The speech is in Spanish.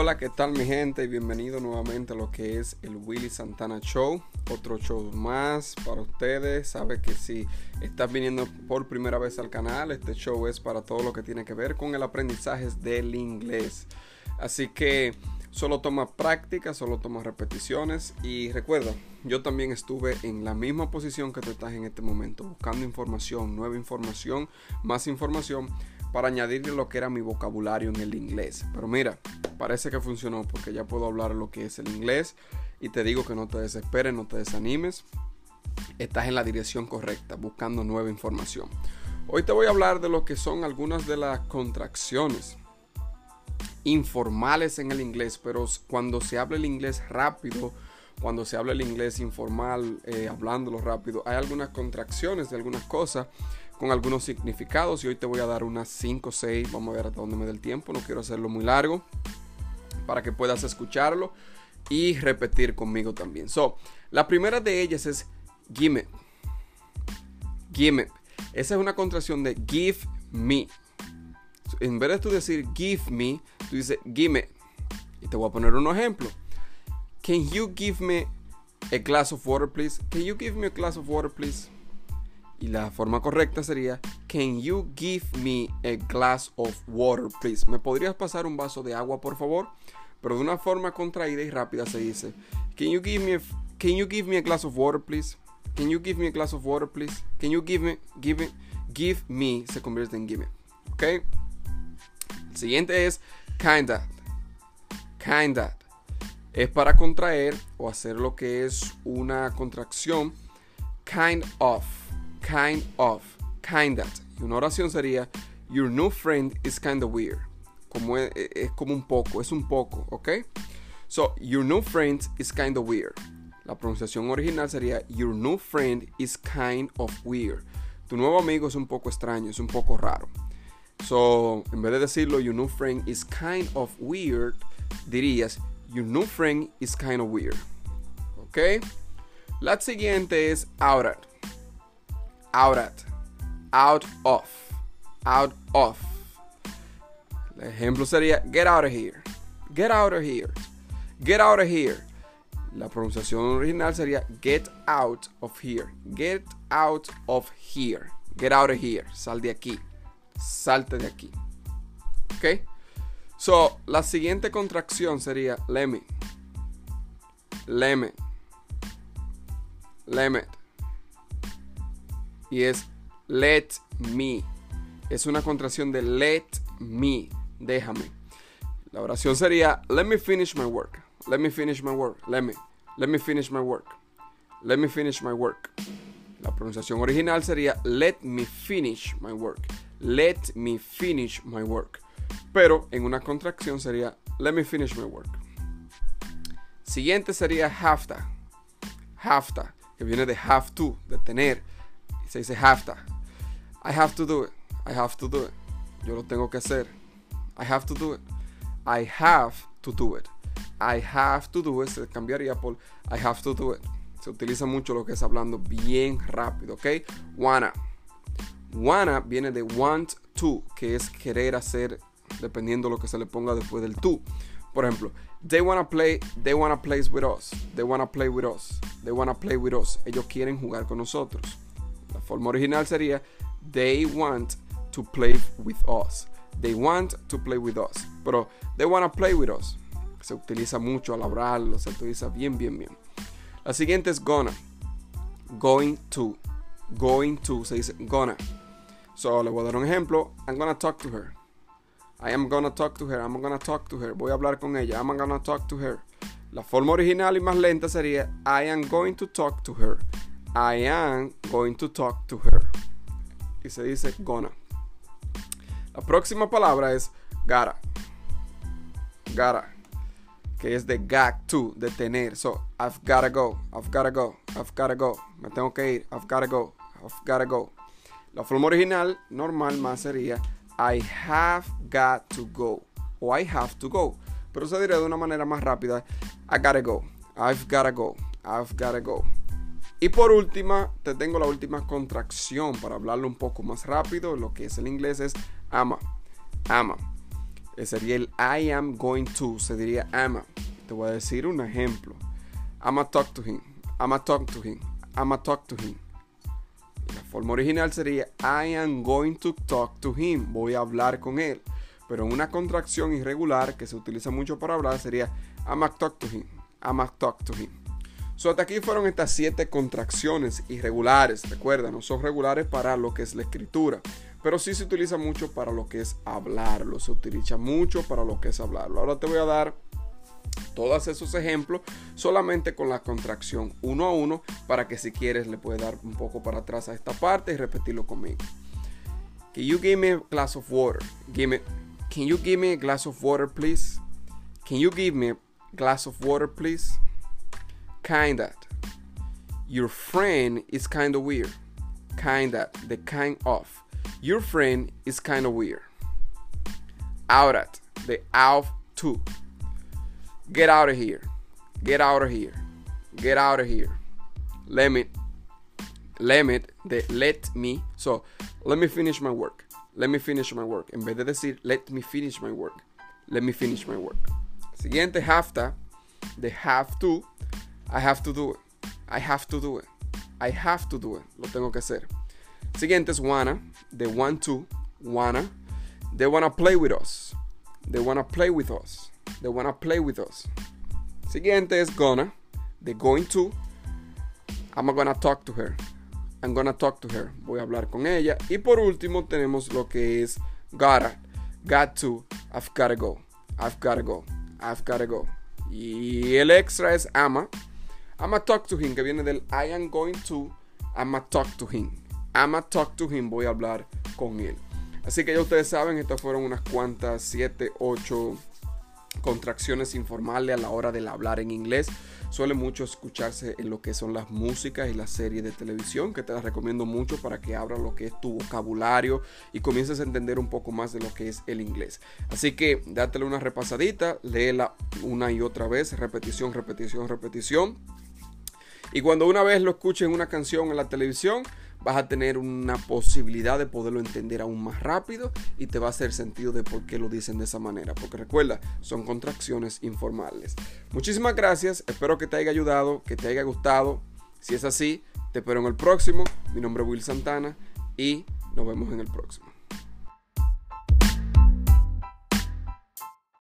Hola, ¿qué tal mi gente? Bienvenido nuevamente a lo que es el Willy Santana Show. Otro show más para ustedes. Sabe que si estás viniendo por primera vez al canal, este show es para todo lo que tiene que ver con el aprendizaje del inglés. Así que solo toma práctica, solo toma repeticiones y recuerda, yo también estuve en la misma posición que tú estás en este momento, buscando información, nueva información, más información para añadirle lo que era mi vocabulario en el inglés. Pero mira, parece que funcionó porque ya puedo hablar lo que es el inglés y te digo que no te desesperes, no te desanimes. Estás en la dirección correcta, buscando nueva información. Hoy te voy a hablar de lo que son algunas de las contracciones informales en el inglés, pero cuando se habla el inglés rápido, cuando se habla el inglés informal, eh, hablándolo rápido, hay algunas contracciones de algunas cosas con algunos significados y hoy te voy a dar unas 5 o 6, vamos a ver hasta dónde me dé el tiempo, no quiero hacerlo muy largo para que puedas escucharlo y repetir conmigo también. So, la primera de ellas es give me. Esa es una contracción de give me. En vez de tú decir give me, tú dices give me. Y te voy a poner un ejemplo. Can you give me a glass of water, please? Can you give me a glass of water, please? Y la forma correcta sería, Can you give me a glass of water, please? ¿Me podrías pasar un vaso de agua, por favor? Pero de una forma contraída y rápida se dice, Can you give me a, can you give me a glass of water, please? Can you give me a glass of water, please? Can you give me, give me, give me se convierte en give me. ¿Ok? El siguiente es kinda. Kinda. Es para contraer o hacer lo que es una contracción. Kind of kind of, kind of. Y una oración sería, your new friend is kind of weird. Como es, es, como un poco, es un poco, ¿ok? So, your new friend is kind of weird. La pronunciación original sería, your new friend is kind of weird. Tu nuevo amigo es un poco extraño, es un poco raro. So, en vez de decirlo, your new friend is kind of weird, dirías, your new friend is kind of weird. ¿Ok? La siguiente es ahora out at, out of, out of. El ejemplo sería get out of here, get out of here, get out of here. La pronunciación original sería get out of here, get out of here, get out of here, sal de aquí, salte de aquí. ¿Ok? So, la siguiente contracción sería let me, let me, let me y es let me. Es una contracción de let me, déjame. La oración sería let me finish my work. Let me finish my work. Let me. Let me finish my work. Let me finish my work. La pronunciación original sería let me finish my work. Let me finish my work. Pero en una contracción sería let me finish my work. Siguiente sería. Have to, que viene de have to, de tener se dice have to. I have to do it. I have to do it. Yo lo tengo que hacer. I have to do it. I have to do it. I have to do it. Se cambiaría por I have to do it. Se utiliza mucho lo que es hablando bien rápido, ¿ok? Wanna. Wanna viene de want to, que es querer hacer, dependiendo lo que se le ponga después del to. Por ejemplo, they wanna play, they wanna play with us. They wanna play with us. They wanna play with us. Ellos quieren jugar con nosotros. La forma original sería They want to play with us. They want to play with us. Pero they want to play with us. Se utiliza mucho al hablarlo, se utiliza bien, bien, bien. La siguiente es gonna. Going to. Going to se dice gonna. So le voy a dar un ejemplo. I'm gonna talk to her. I am gonna talk to her. I'm gonna talk to her. Voy a hablar con ella. I'm gonna talk to her. La forma original y más lenta sería I am going to talk to her. I am going to talk to her. Y se dice gonna. La próxima palabra es gotta. Gotta. Que es de gag to, de tener. So, I've gotta go. I've gotta go. I've gotta go. Me tengo que ir. I've gotta go. I've gotta go. La forma original, normal, más sería I have got to go. O I have to go. Pero se diría de una manera más rápida. I gotta go. I've gotta go. I've gotta go. Y por última, te tengo la última contracción para hablarlo un poco más rápido. Lo que es el inglés es ama. Ama. sería el I am going to, se diría ama. Te voy a decir un ejemplo. I'ma talk to him. I'ma talk to him. I'ma talk to him. Forma original sería I am going to talk to him. Voy a hablar con él. Pero una contracción irregular que se utiliza mucho para hablar sería I'ma talk to him. I'ma talk to him. So, hasta aquí fueron estas siete contracciones irregulares. Recuerda, no son regulares para lo que es la escritura, pero sí se utiliza mucho para lo que es hablarlo. Se utiliza mucho para lo que es hablarlo. Ahora te voy a dar todos esos ejemplos solamente con la contracción uno a uno para que si quieres le puedes dar un poco para atrás a esta parte y repetirlo conmigo. Can you give me a glass of water? Give me, can you give me a glass of water, please? Can you give me a glass of water, please? Kinda. Your friend is kind of weird. Kinda. The kind of. Your friend is kind of weird. Out at. The out to. Get out of here. Get out of here. Get out of here. Let me. Let me. The let me. So, let me finish my work. Let me finish my work. En vez de decir, let me finish my work. Let me finish my work. Siguiente, have to. The have to I have to do it. I have to do it. I have to do it. Lo tengo que hacer. Siguiente es wanna. They want to. Wanna. They wanna play with us. They wanna play with us. They wanna play with us. Siguiente es gonna. They're going to. I'm gonna talk to her. I'm gonna talk to her. Voy a hablar con ella. Y por último tenemos lo que es gotta. Got to. I've gotta go. I've gotta go. I've gotta go. Y el extra es ama. I'ma talk to him, que viene del I am going to, I'ma talk to him. I'ma talk to him, voy a hablar con él. Así que ya ustedes saben, estas fueron unas cuantas, 7, 8 contracciones informales a la hora del hablar en inglés. Suele mucho escucharse en lo que son las músicas y las series de televisión, que te las recomiendo mucho para que abras lo que es tu vocabulario y comiences a entender un poco más de lo que es el inglés. Así que dátele una repasadita, léela una y otra vez, repetición, repetición, repetición y cuando una vez lo escuches en una canción en la televisión, vas a tener una posibilidad de poderlo entender aún más rápido y te va a hacer sentido de por qué lo dicen de esa manera. Porque recuerda, son contracciones informales. Muchísimas gracias, espero que te haya ayudado, que te haya gustado. Si es así, te espero en el próximo. Mi nombre es Will Santana y nos vemos en el próximo.